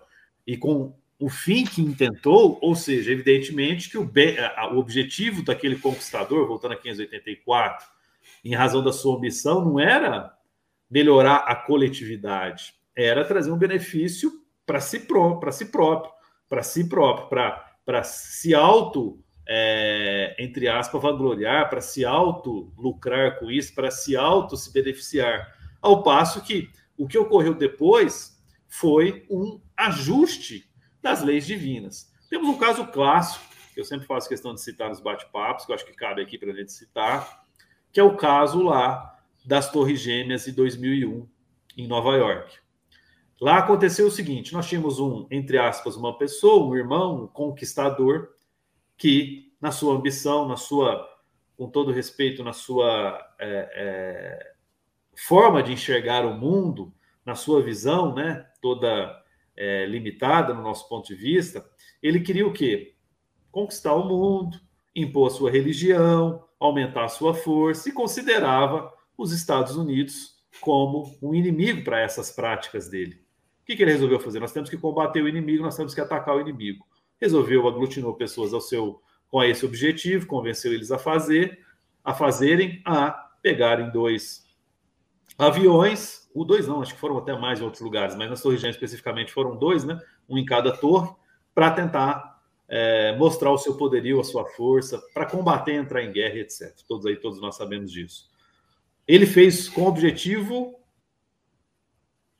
e com o fim que intentou, ou seja, evidentemente que o, bem, o objetivo daquele conquistador, voltando a 584, em razão da sua ambição, não era melhorar a coletividade, era trazer um benefício para si, pró para si próprio, para si próprio, para se auto, é, entre aspas, vangloriar, para se auto lucrar com isso, para se auto se beneficiar. Ao passo que o que ocorreu depois foi um ajuste das leis divinas. Temos um caso clássico, que eu sempre faço questão de citar nos bate-papos, que eu acho que cabe aqui para a gente citar, que é o caso lá das Torres Gêmeas de 2001, em Nova York. Lá aconteceu o seguinte: nós tínhamos um, entre aspas, uma pessoa, um irmão, um conquistador, que, na sua ambição, na sua, com todo respeito, na sua é, é, forma de enxergar o mundo, na sua visão, né, toda é, limitada no nosso ponto de vista, ele queria o quê? Conquistar o mundo, impor a sua religião, aumentar a sua força e considerava os Estados Unidos como um inimigo para essas práticas dele. O que, que ele resolveu fazer? Nós temos que combater o inimigo, nós temos que atacar o inimigo. Resolveu, aglutinou pessoas ao seu, com esse objetivo, convenceu eles a fazer, a fazerem, a pegarem dois aviões, o dois não, acho que foram até mais em outros lugares, mas nas Torres Gêmeas especificamente foram dois, né? Um em cada torre, para tentar é, mostrar o seu poderio, a sua força, para combater, entrar em guerra, etc. Todos aí, todos nós sabemos disso. Ele fez com objetivo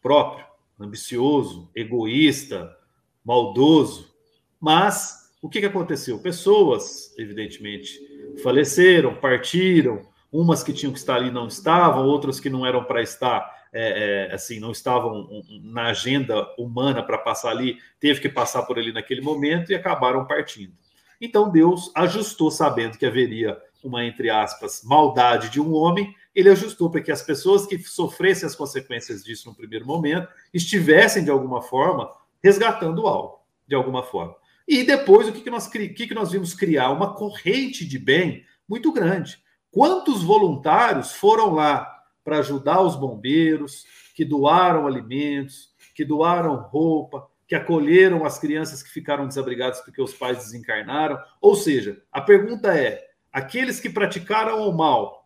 próprio, ambicioso, egoísta, maldoso, mas o que, que aconteceu? Pessoas, evidentemente, faleceram, partiram, umas que tinham que estar ali não estavam, outras que não eram para estar é, é, assim, não estavam na agenda humana para passar ali, teve que passar por ali naquele momento e acabaram partindo. Então Deus ajustou, sabendo que haveria uma, entre aspas, maldade de um homem, ele ajustou para que as pessoas que sofressem as consequências disso no primeiro momento estivessem, de alguma forma, resgatando algo, de alguma forma. E depois, o que, que, nós, que, que nós vimos criar? Uma corrente de bem muito grande. Quantos voluntários foram lá para ajudar os bombeiros, que doaram alimentos, que doaram roupa, que acolheram as crianças que ficaram desabrigadas porque os pais desencarnaram. Ou seja, a pergunta é: aqueles que praticaram o mal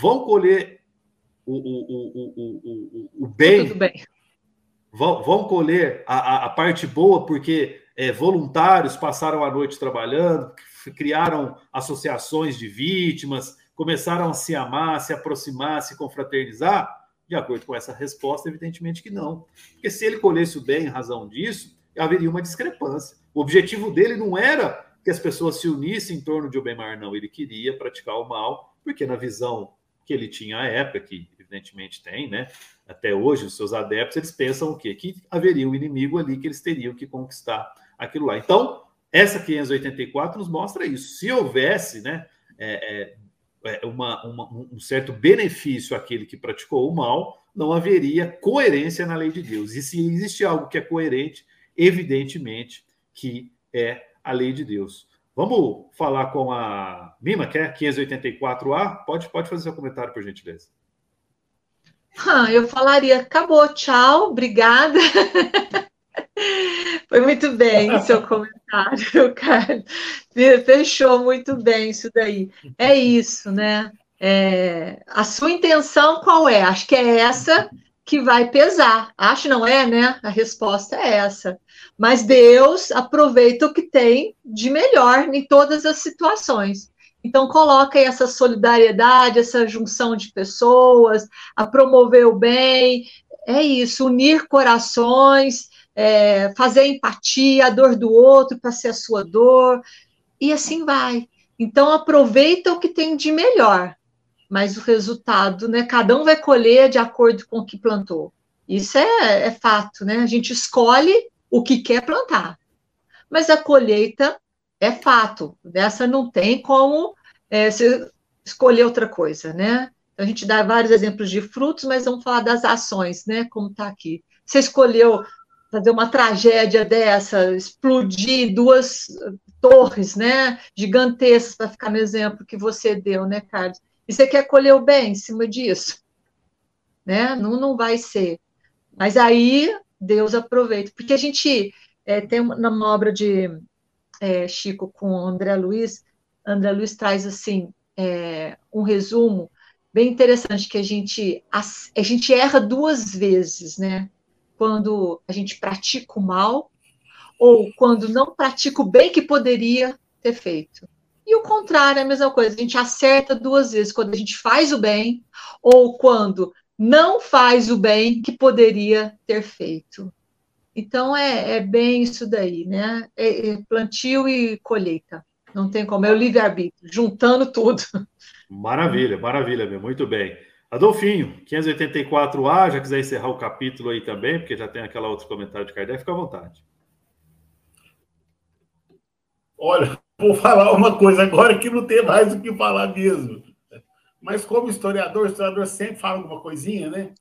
vão colher o, o, o, o, bem? bem? Vão, vão colher a, a, a parte boa porque é, voluntários passaram a noite trabalhando, criaram associações de vítimas, começaram a se amar, se aproximar, se confraternizar? De acordo com essa resposta, evidentemente que não. Porque se ele colhesse o bem em razão disso, haveria uma discrepância. O objetivo dele não era que as pessoas se unissem em torno de Obemar, não. Ele queria praticar o mal, porque na visão que ele tinha à época, que evidentemente tem, né? Até hoje, os seus adeptos, eles pensam o quê? Que haveria um inimigo ali que eles teriam que conquistar aquilo lá. Então, essa 584 nos mostra isso. Se houvesse, né, é, é, é, uma, uma, um certo benefício àquele que praticou o mal, não haveria coerência na lei de Deus. E se existe algo que é coerente, evidentemente que é a lei de Deus. Vamos falar com a Mima, que é 584A? Pode, pode fazer seu comentário, por gentileza. Ah, eu falaria, acabou, tchau, obrigada. Foi muito bem seu comentário, Carlos. Fechou muito bem isso daí. É isso, né? É, a sua intenção qual é? Acho que é essa que vai pesar. Acho não é, né? A resposta é essa. Mas Deus aproveita o que tem de melhor em todas as situações. Então coloca aí essa solidariedade, essa junção de pessoas, a promover o bem. É isso, unir corações, é, fazer empatia, a dor do outro para ser a sua dor, e assim vai. Então, aproveita o que tem de melhor, mas o resultado, né? Cada um vai colher de acordo com o que plantou. Isso é, é fato, né? A gente escolhe o que quer plantar, mas a colheita é fato. Dessa não tem como é, escolher outra coisa, né? Então, a gente dá vários exemplos de frutos, mas vamos falar das ações, né? Como está aqui. Você escolheu fazer uma tragédia dessa, explodir duas torres, né? Gigantescas, para ficar no exemplo que você deu, né, Carlos? E você quer colher o bem em cima disso? Né? Não, não vai ser. Mas aí Deus aproveita. Porque a gente é, tem uma obra de é, Chico com André Luiz, André Luiz traz assim é, um resumo bem interessante que a gente a, a gente erra duas vezes, né? Quando a gente pratica o mal ou quando não pratica o bem que poderia ter feito. E o contrário é a mesma coisa, a gente acerta duas vezes, quando a gente faz o bem ou quando não faz o bem que poderia ter feito. Então é, é bem isso daí, né? É, é plantio e colheita. Não tem como, é o livre-arbítrio, juntando tudo. Maravilha, maravilha, meu. Muito bem. Adolfinho, 584A, já quiser encerrar o capítulo aí também, porque já tem aquela outro comentário de Kardec, fica à vontade. Olha, vou falar uma coisa agora que não tem mais o que falar mesmo. Mas como historiador, historiador sempre fala alguma coisinha, né?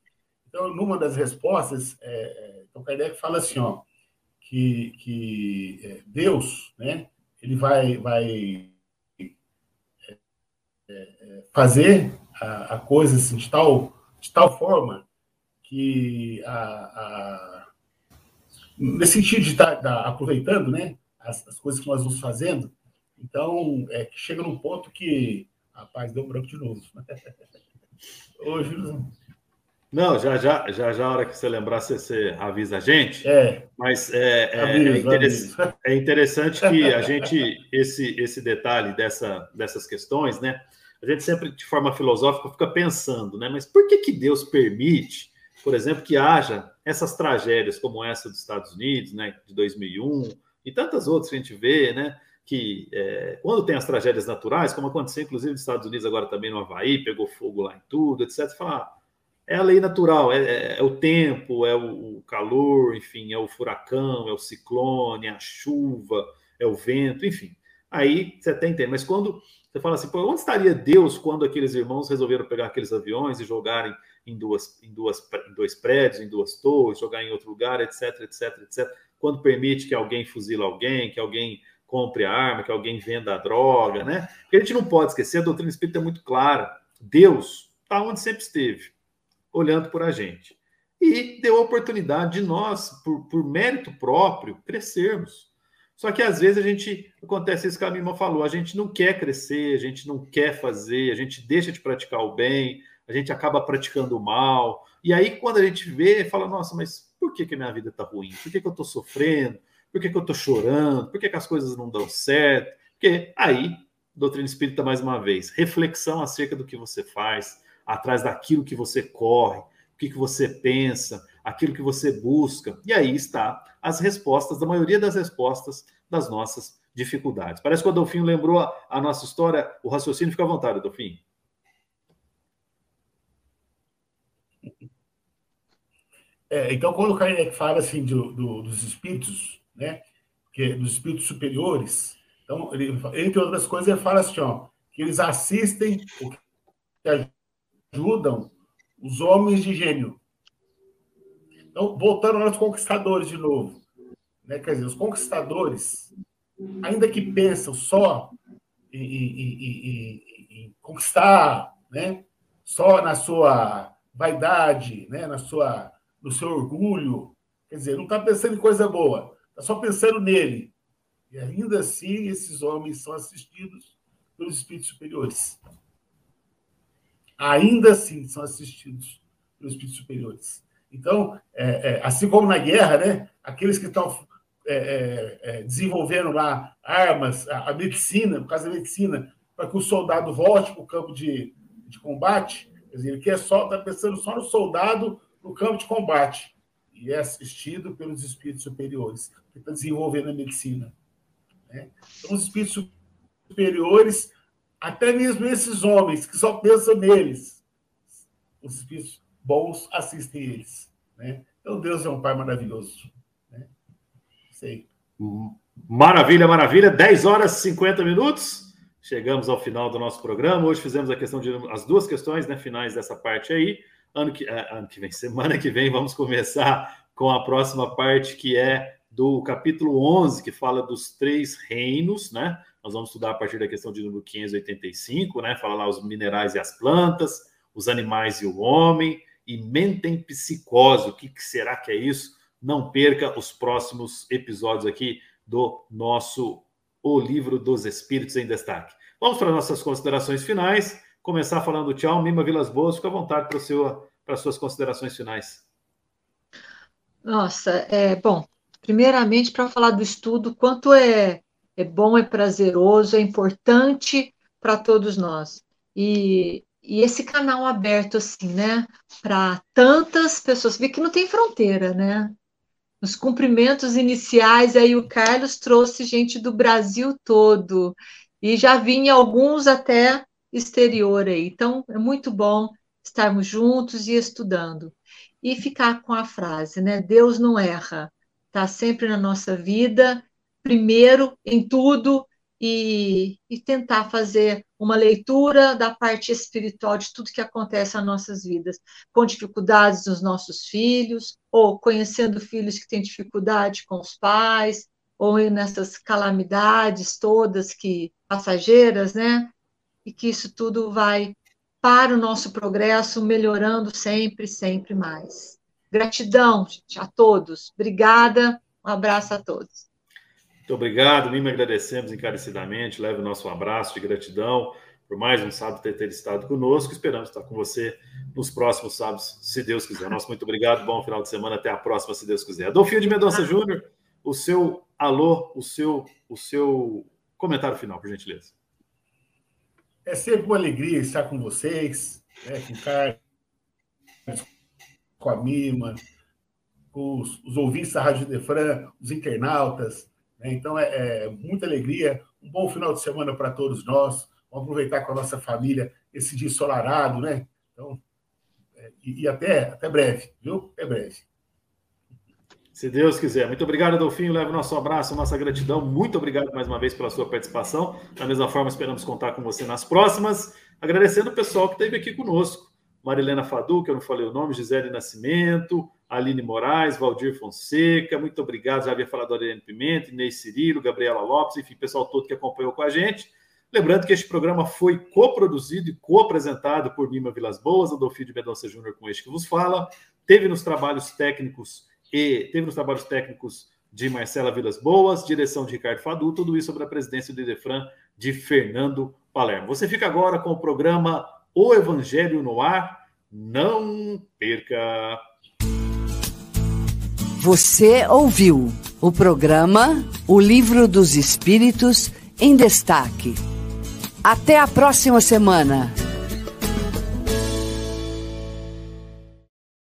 Então, numa das respostas, é, então, Kardec fala assim, ó, que, que é, Deus, né, ele vai, vai é, é, fazer a, a, coisa assim, de, tal, de tal forma que, a, a, nesse sentido de estar tá, tá aproveitando né, as, as, coisas que nós vamos fazendo, então, é, chega num ponto que, rapaz, deu branco de novo. Hoje, não, já já, já já a hora que você lembrar, você, você avisa a gente. É. Mas é, é, é, interessante, é, interessante que a gente, esse, esse detalhe dessa, dessas questões, né? A gente sempre, de forma filosófica, fica pensando, né? Mas por que, que Deus permite, por exemplo, que haja essas tragédias como essa dos Estados Unidos, né? De 2001 e tantas outras que a gente vê, né? Que é, quando tem as tragédias naturais, como aconteceu inclusive nos Estados Unidos agora também no Havaí, pegou fogo lá em tudo, etc. Fala, ah, é a lei natural, é, é, é o tempo, é o, o, calor, enfim, é o furacão, é o ciclone, é a chuva, é o vento, enfim. Aí você até entende, mas quando você fala assim, onde estaria Deus quando aqueles irmãos resolveram pegar aqueles aviões e jogarem em, duas, em, duas, em dois prédios, em duas torres, jogar em outro lugar, etc, etc, etc. Quando permite que alguém fuzila alguém, que alguém compre a arma, que alguém venda a droga, né? Porque a gente não pode esquecer, a doutrina espírita é muito clara. Deus está onde sempre esteve olhando por a gente. E deu a oportunidade de nós, por, por mérito próprio, crescermos. Só que às vezes a gente acontece isso que a Mima falou, a gente não quer crescer, a gente não quer fazer, a gente deixa de praticar o bem, a gente acaba praticando o mal. E aí, quando a gente vê, fala, nossa, mas por que, que a minha vida está ruim? Por que, que eu estou sofrendo? Por que, que eu estou chorando? Por que, que as coisas não dão certo? Porque aí, doutrina espírita, mais uma vez, reflexão acerca do que você faz, atrás daquilo que você corre, o que, que você pensa, aquilo que você busca. E aí está as respostas, a maioria das respostas das nossas dificuldades. Parece que o Adolfinho lembrou a, a nossa história, o raciocínio fica à vontade, Adolfinho. É, então, quando o Kardec fala assim do, do, dos espíritos, né, que, dos espíritos superiores, então, ele, entre outras coisas, ele fala assim, ó, que eles assistem que ajudam os homens de gênio. Então, voltando aos conquistadores de novo. Né? Quer dizer, os conquistadores, ainda que pensam só em, em conquistar, né? só na sua vaidade, né? na sua, no seu orgulho, quer dizer, não está pensando em coisa boa, está só pensando nele. E ainda assim, esses homens são assistidos pelos espíritos superiores ainda assim são assistidos pelos espíritos superiores. Então, é, é, assim como na guerra, né, aqueles que estão é, é, é, desenvolvendo lá armas, a, a, medicina, no caso da medicina, para que o soldado volte para o campo de, de combate, quer dizer, ele quer só, está pensando só no soldado no campo de combate, e é assistido pelos espíritos superiores, que estão desenvolvendo a medicina. Né? Então, os espíritos superiores até mesmo esses homens que só pensam neles, os espíritos bons assistem eles. Né? Então, Deus é um Pai maravilhoso. Né? Sei. Maravilha, maravilha. 10 horas e 50 minutos. chegamos ao final do nosso programa. Hoje fizemos a questão de as duas questões né, finais dessa parte aí. Ano que, é, ano que vem, semana que vem, vamos começar com a próxima parte que é do capítulo 11, que fala dos três reinos, né? Nós vamos estudar a partir da questão de número 585, né? Fala lá os minerais e as plantas, os animais e o homem, e metempsicose. O que, que será que é isso? Não perca os próximos episódios aqui do nosso O Livro dos Espíritos em Destaque. Vamos para nossas considerações finais. Começar falando tchau. Mima Vilas Boas, fica à vontade para, seu, para as suas considerações finais. Nossa, é bom. Primeiramente, para falar do estudo, quanto é, é bom, é prazeroso, é importante para todos nós. E, e esse canal aberto, assim, né, para tantas pessoas, vê que não tem fronteira, né? Nos cumprimentos iniciais, aí o Carlos trouxe gente do Brasil todo, e já vinha alguns até exterior aí. Então, é muito bom estarmos juntos e estudando. E ficar com a frase, né? Deus não erra está sempre na nossa vida, primeiro em tudo, e, e, tentar fazer uma leitura da parte espiritual de tudo que acontece nas nossas vidas, com dificuldades dos nossos filhos, ou conhecendo filhos que têm dificuldade com os pais, ou nessas calamidades todas que passageiras, né? E que isso tudo vai para o nosso progresso, melhorando sempre, sempre mais. Gratidão, gente, a todos. Obrigada. Um abraço a todos. Muito obrigado. Mim agradecemos encarecidamente. Leve o nosso abraço de gratidão por mais um sábado ter, ter estado conosco. Esperamos estar com você nos próximos sábados, se Deus quiser. Nosso muito obrigado. Bom final de semana. Até a próxima, se Deus quiser. Adolfinho de Mendonça. Júnior, o seu alô, o seu, o seu comentário final, por gentileza. É sempre uma alegria estar com vocês, né, com o Carlos, com a Mima, com os, os ouvintes da Rádio Defran, os internautas. Né? Então, é, é, muita alegria. Um bom final de semana para todos nós. Vamos aproveitar com a nossa família esse dia ensolarado, né? Então, é, e, e, até, até breve, viu? Até breve. Se Deus quiser. Muito obrigado, Adolfinho. Leva o nosso abraço, nossa gratidão. Muito obrigado mais uma vez pela sua participação. Da mesma forma, esperamos contar com você nas próximas. Agradecendo o pessoal que esteve aqui conosco. Marilena Fadu, que eu não falei o nome, Gisele Nascimento, Aline Moraes, Valdir Fonseca, muito obrigado, já havia falado da Ariane Pimenta, Inês Cirilo, Gabriela Lopes, enfim, pessoal todo que acompanhou com a gente. Lembrando que este programa foi coproduzido e co-apresentado por Nima Vilas Boas, Adolfo de Mendonça Júnior, com este que vos fala. Teve nos trabalhos técnicos e teve nos trabalhos técnicos de Marcela Vilas Boas, direção de Ricardo Fadu, tudo isso sobre a presidência do Idefran de Fernando Palermo. Você fica agora com o programa o Evangelho no Ar. Não perca! Você ouviu o programa O Livro dos Espíritos em Destaque. Até a próxima semana.